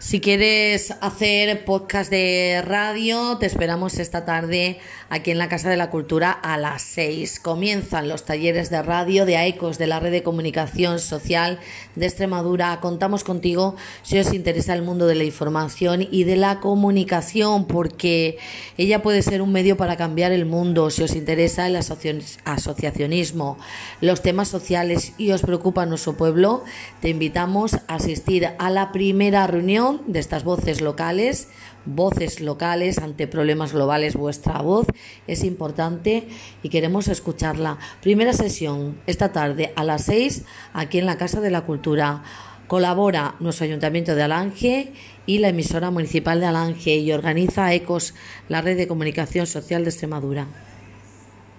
Si quieres hacer podcast de radio, te esperamos esta tarde aquí en la Casa de la Cultura a las 6. Comienzan los talleres de radio de AECOS de la Red de Comunicación Social de Extremadura. Contamos contigo si os interesa el mundo de la información y de la comunicación, porque ella puede ser un medio para cambiar el mundo. Si os interesa el asociacionismo, los temas sociales y os preocupa nuestro pueblo, te invitamos a asistir a la primera reunión de estas voces locales, voces locales ante problemas globales. Vuestra voz es importante y queremos escucharla. Primera sesión esta tarde a las 6 aquí en la Casa de la Cultura. Colabora nuestro Ayuntamiento de Alange y la emisora municipal de Alange y organiza ECOS, la red de comunicación social de Extremadura.